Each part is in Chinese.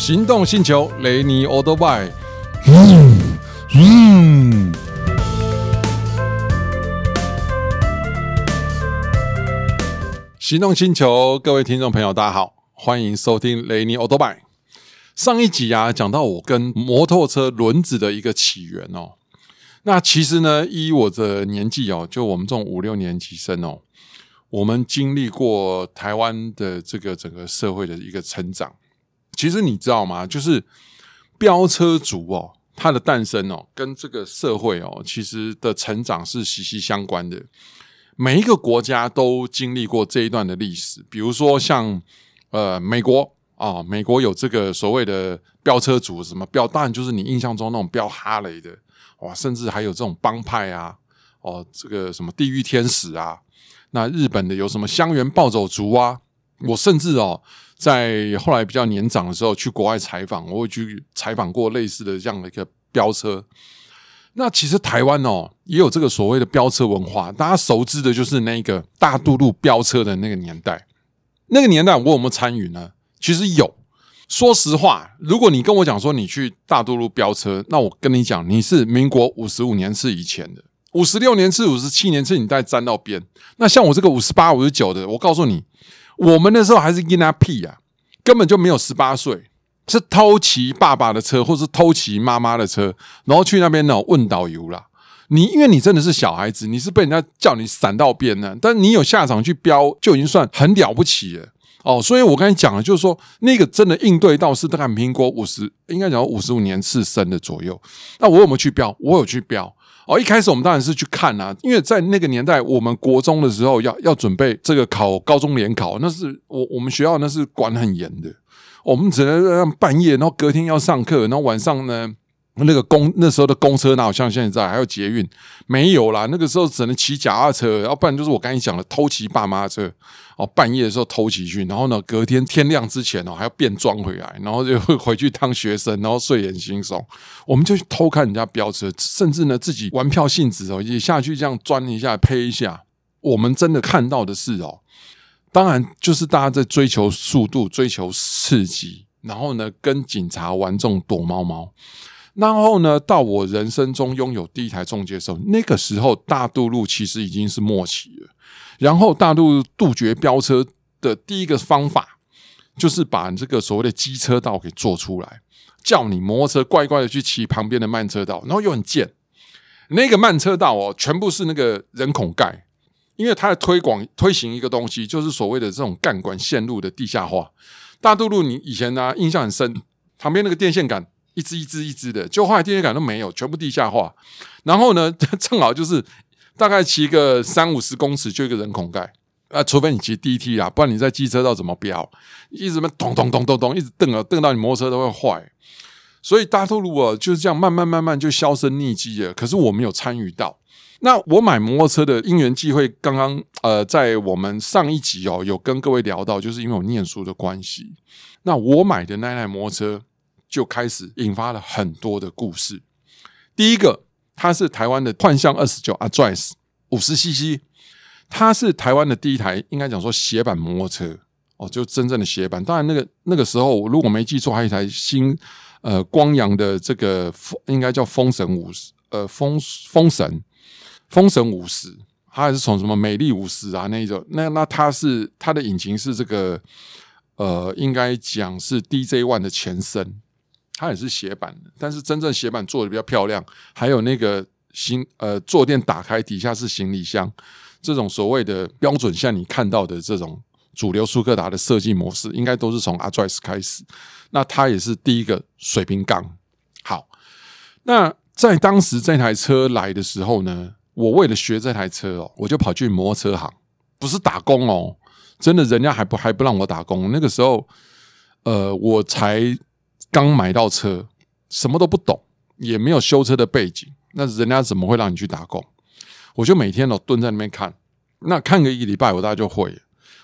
行动星球雷尼欧多拜，嗯嗯。行动星球，各位听众朋友，大家好，欢迎收听雷尼欧多拜。上一集啊，讲到我跟摩托车轮子的一个起源哦。那其实呢，依我的年纪哦，就我们这种五六年级生哦，我们经历过台湾的这个整个社会的一个成长。其实你知道吗？就是飙车族哦，它的诞生哦，跟这个社会哦，其实的成长是息息相关的。每一个国家都经历过这一段的历史，比如说像呃美国啊、哦，美国有这个所谓的飙车族，什么飙，当然就是你印象中那种飙哈雷的哇，甚至还有这种帮派啊，哦，这个什么地狱天使啊，那日本的有什么香园暴走族啊，我甚至哦。在后来比较年长的时候，去国外采访，我会去采访过类似的这样的一个飙车。那其实台湾哦，也有这个所谓的飙车文化，大家熟知的就是那个大渡路飙车的那个年代。那个年代我有没有参与呢？其实有。说实话，如果你跟我讲说你去大渡路飙车，那我跟你讲，你是民国五十五年次以前的，五十六年次、五十七年次，你再沾到边。那像我这个五十八、五十九的，我告诉你。我们那时候还是 in a 屁啊，根本就没有十八岁，是偷骑爸爸的车，或是偷骑妈妈的车，然后去那边呢问导游啦。你因为你真的是小孩子，你是被人家叫你闪到边呢，但你有下场去飙，就已经算很了不起了哦。所以我刚才讲了，就是说那个真的应对到是大概民国五十，应该讲五十五年次生的左右。那我有没有去飙？我有去飙。哦，一开始我们当然是去看啊，因为在那个年代，我们国中的时候要要准备这个考高中联考，那是我我们学校那是管很严的，我们只能让半夜，然后隔天要上课，然后晚上呢。那个公那时候的公车哪有像现在还有捷运没有啦？那个时候只能骑脚踏车，要不然就是我刚才讲的偷骑爸妈车哦，半夜的时候偷骑去，然后呢隔天天亮之前哦还要变装回来，然后就会回去当学生，然后睡眼惺忪，我们就去偷看人家飙车，甚至呢自己玩票性质哦也下去这样钻一下呸一下。我们真的看到的是哦，当然就是大家在追求速度、追求刺激，然后呢跟警察玩这种躲猫猫。然后呢，到我人生中拥有第一台重机的时候，那个时候大渡路其实已经是末期了。然后大渡路杜绝飙车的第一个方法，就是把这个所谓的机车道给做出来，叫你摩托车乖乖的去骑旁边的慢车道，然后又很贱。那个慢车道哦，全部是那个人孔盖，因为它在推广推行一个东西，就是所谓的这种干管线路的地下化。大渡路你以前呢、印象很深，旁边那个电线杆。一支一支一支的，就后来电线杆都没有，全部地下化。然后呢，正好就是大概骑个三五十公尺就一个人孔盖啊，除非你骑 DT 啊，不然你在机车道怎么飙？一直么咚咚咚咚咚，一直蹬啊，蹬到你摩托车都会坏。所以大渡路啊就是这样慢慢慢慢就销声匿迹了。可是我没有参与到。那我买摩托车的因缘际会，刚刚呃在我们上一集哦有跟各位聊到，就是因为我念书的关系。那我买的那台摩托车。就开始引发了很多的故事。第一个，它是台湾的幻象二十九 Address 五十 CC，它是台湾的第一台，应该讲说斜板摩托车哦，就真正的斜板。当然，那个那个时候如果没记错，还有一台新呃光阳的这个应该叫风神五十，呃风风神风神五十，它还是从什么美丽五十啊那一种。那那它是它的引擎是这个呃，应该讲是 DJ One 的前身。它也是斜板的，但是真正斜板做的比较漂亮，还有那个行呃坐垫打开底下是行李箱，这种所谓的标准，像你看到的这种主流速克达的设计模式，应该都是从 a d r e s s 开始。那它也是第一个水平杠。好，那在当时这台车来的时候呢，我为了学这台车哦，我就跑去摩托车行，不是打工哦，真的人家还不还不让我打工。那个时候，呃，我才。刚买到车，什么都不懂，也没有修车的背景，那人家怎么会让你去打工？我就每天都蹲在那边看，那看个一个礼拜，我大概就会，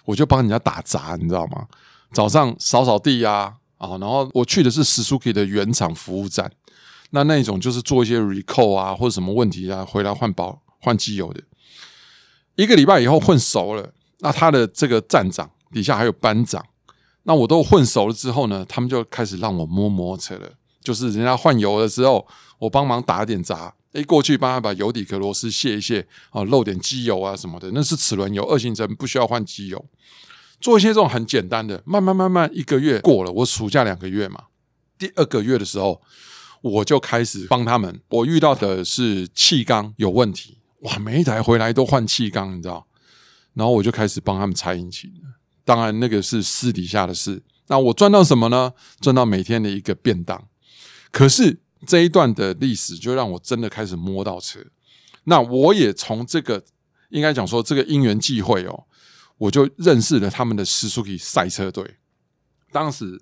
我就帮人家打杂，你知道吗？早上扫扫地呀，啊，然后我去的是 Suzuki 的原厂服务站，那那种就是做一些 recall 啊，或者什么问题啊，回来换包换机油的。一个礼拜以后混熟了，那他的这个站长底下还有班长。那我都混熟了之后呢，他们就开始让我摸摩托车了。就是人家换油的时候，我帮忙打点杂，诶，过去帮他把油底壳螺丝卸一卸，啊，漏点机油啊什么的，那是齿轮油，二行程不需要换机油，做一些这种很简单的。慢慢慢慢，一个月过了，我暑假两个月嘛，第二个月的时候，我就开始帮他们。我遇到的是气缸有问题，哇，每一台回来都换气缸，你知道？然后我就开始帮他们拆引擎。当然，那个是私底下的事。那我赚到什么呢？赚到每天的一个便当。可是这一段的历史，就让我真的开始摸到车。那我也从这个应该讲说这个因缘际会哦，我就认识了他们的 Suzuki 赛车队。当时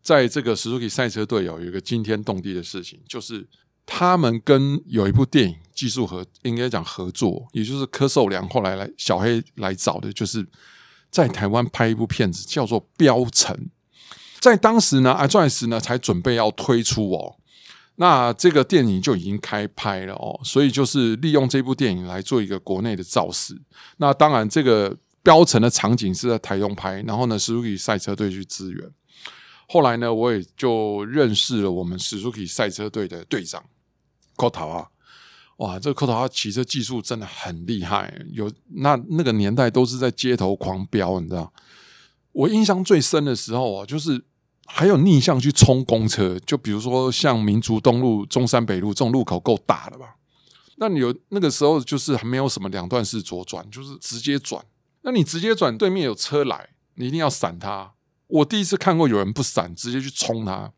在这个 Suzuki 赛车队有一个惊天动地的事情，就是他们跟有一部电影技术合，应该讲合作，也就是柯受良后来来小黑来找的，就是在台湾拍一部片子，叫做《飙城》。在当时呢，iDrive 呢才准备要推出哦，那这个电影就已经开拍了哦，所以就是利用这部电影来做一个国内的造势。那当然，这个标程的场景是在台东拍，然后呢，Suzuki 赛车队去支援。后来呢，我也就认识了我们 Suzuki 赛车队的队长 Kota 啊，哇，这个 Kota 骑车技术真的很厉害，有那那个年代都是在街头狂飙，你知道？我印象最深的时候啊，就是。还有逆向去冲公车，就比如说像民族东路、中山北路这种路口够大的吧？那你有那个时候就是还没有什么两段式左转，就是直接转。那你直接转，对面有车来，你一定要闪他。我第一次看过有人不闪，直接去冲他。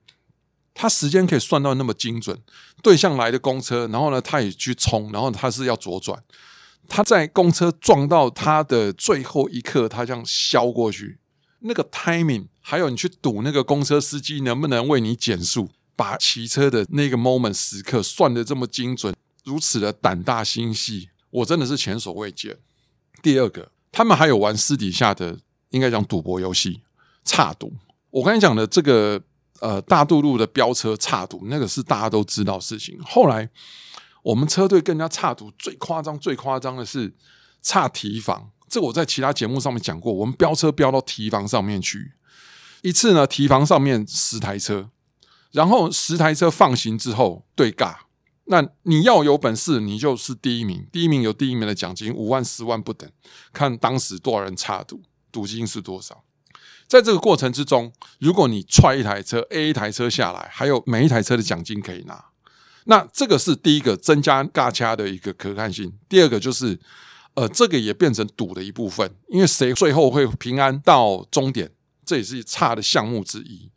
他时间可以算到那么精准，对向来的公车，然后呢，他也去冲，然后他是要左转。他在公车撞到他的最后一刻，他这样削过去。那个 timing，还有你去赌那个公车司机能不能为你减速，把骑车的那个 moment 时刻算得这么精准，如此的胆大心细，我真的是前所未见。第二个，他们还有玩私底下的，应该讲赌博游戏，差赌。我刚才讲的这个呃大渡路的飙车差赌，那个是大家都知道事情。后来我们车队更加差赌，最夸张、最夸张的是差提防。这我在其他节目上面讲过，我们飙车飙到提防上面去，一次呢，提防上面十台车，然后十台车放行之后对尬，那你要有本事，你就是第一名，第一名有第一名的奖金，五万、十万不等，看当时多少人差赌，赌金是多少。在这个过程之中，如果你踹一台车，A 一台车下来，还有每一台车的奖金可以拿，那这个是第一个增加尬掐的一个可看性。第二个就是。呃，这个也变成赌的一部分，因为谁最后会平安到终点，这也是差的项目之一。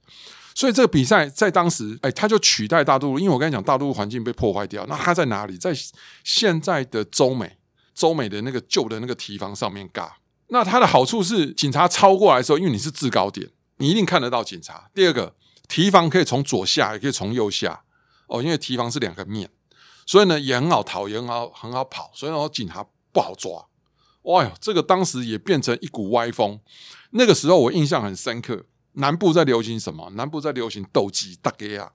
所以这个比赛在当时，哎，他就取代大渡路，因为我跟你讲，大渡路环境被破坏掉，那他在哪里？在现在的中美，中美的那个旧的那个堤防上面尬。那它的好处是，警察超过来的时候，因为你是制高点，你一定看得到警察。第二个，提防可以从左下，也可以从右下，哦，因为提防是两个面，所以呢也很好逃，也很好很好跑，所以呢警察。不好抓，哇哟！这个当时也变成一股歪风。那个时候我印象很深刻，南部在流行什么？南部在流行斗鸡，大哥啊，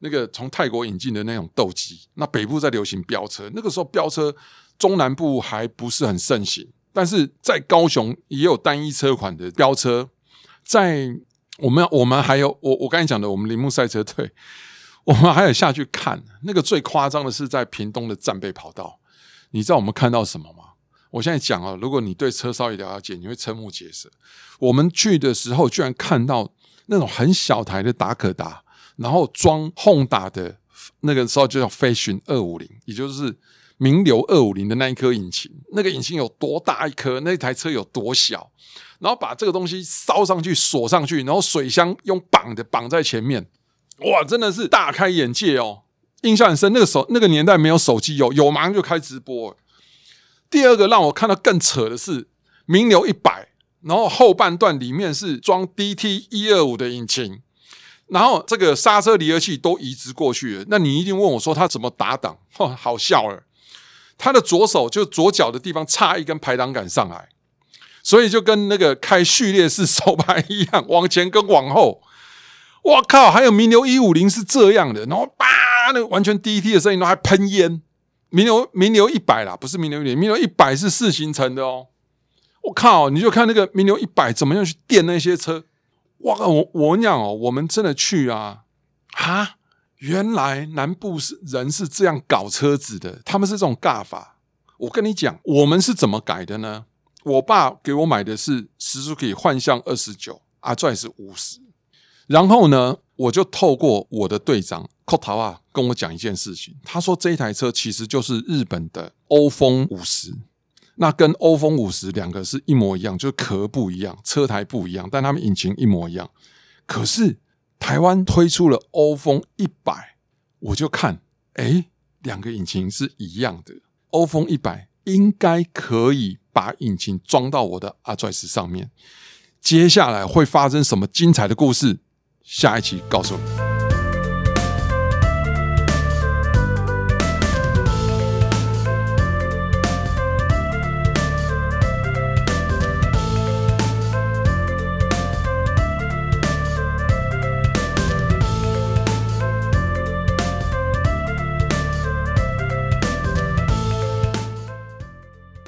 那个从泰国引进的那种斗鸡。那北部在流行飙车，那个时候飙车中南部还不是很盛行，但是在高雄也有单一车款的飙车。在我们我们还有我我刚才讲的，我们铃木赛车队，我们还有下去看。那个最夸张的是在屏东的战备跑道。你知道我们看到什么吗？我现在讲啊，如果你对车稍微了解，你会瞠目结舌。我们去的时候，居然看到那种很小台的达可达，然后装 Honda 的那个时候就叫飞寻二五零，也就是名流二五零的那一颗引擎。那个引擎有多大一颗？那台车有多小？然后把这个东西烧上去锁上去，然后水箱用绑的绑在前面。哇，真的是大开眼界哦！印象很深，那个时候那个年代没有手机，有有马上就开直播。第二个让我看到更扯的是名流一百，然后后半段里面是装 DT 一二五的引擎，然后这个刹车离合器都移植过去了。那你一定问我说他怎么打档？哦，好笑了，他的左手就左脚的地方插一根排挡杆上来，所以就跟那个开序列式手排一样，往前跟往后。我靠！还有名流一五零是这样的，然后叭，那完全 DT 的声音都还喷烟。名流名流一百啦，不是名流一零，名流一百是四行程的哦。我靠！你就看那个名流一百怎么样去电那些车，哇，我我跟你讲哦，我们真的去啊，哈，原来南部是人是这样搞车子的，他们是这种尬法。我跟你讲，我们是怎么改的呢？我爸给我买的是 Suzuki 幻象二十九，阿拽是五十。然后呢，我就透过我的队长 Kotawa 跟我讲一件事情，他说这一台车其实就是日本的欧风五十。那跟欧风五十两个是一模一样，就是壳不一样，车台不一样，但他们引擎一模一样。可是台湾推出了欧风一百，我就看，哎，两个引擎是一样的，欧风一百应该可以把引擎装到我的阿拽斯上面。接下来会发生什么精彩的故事？下一期告诉你。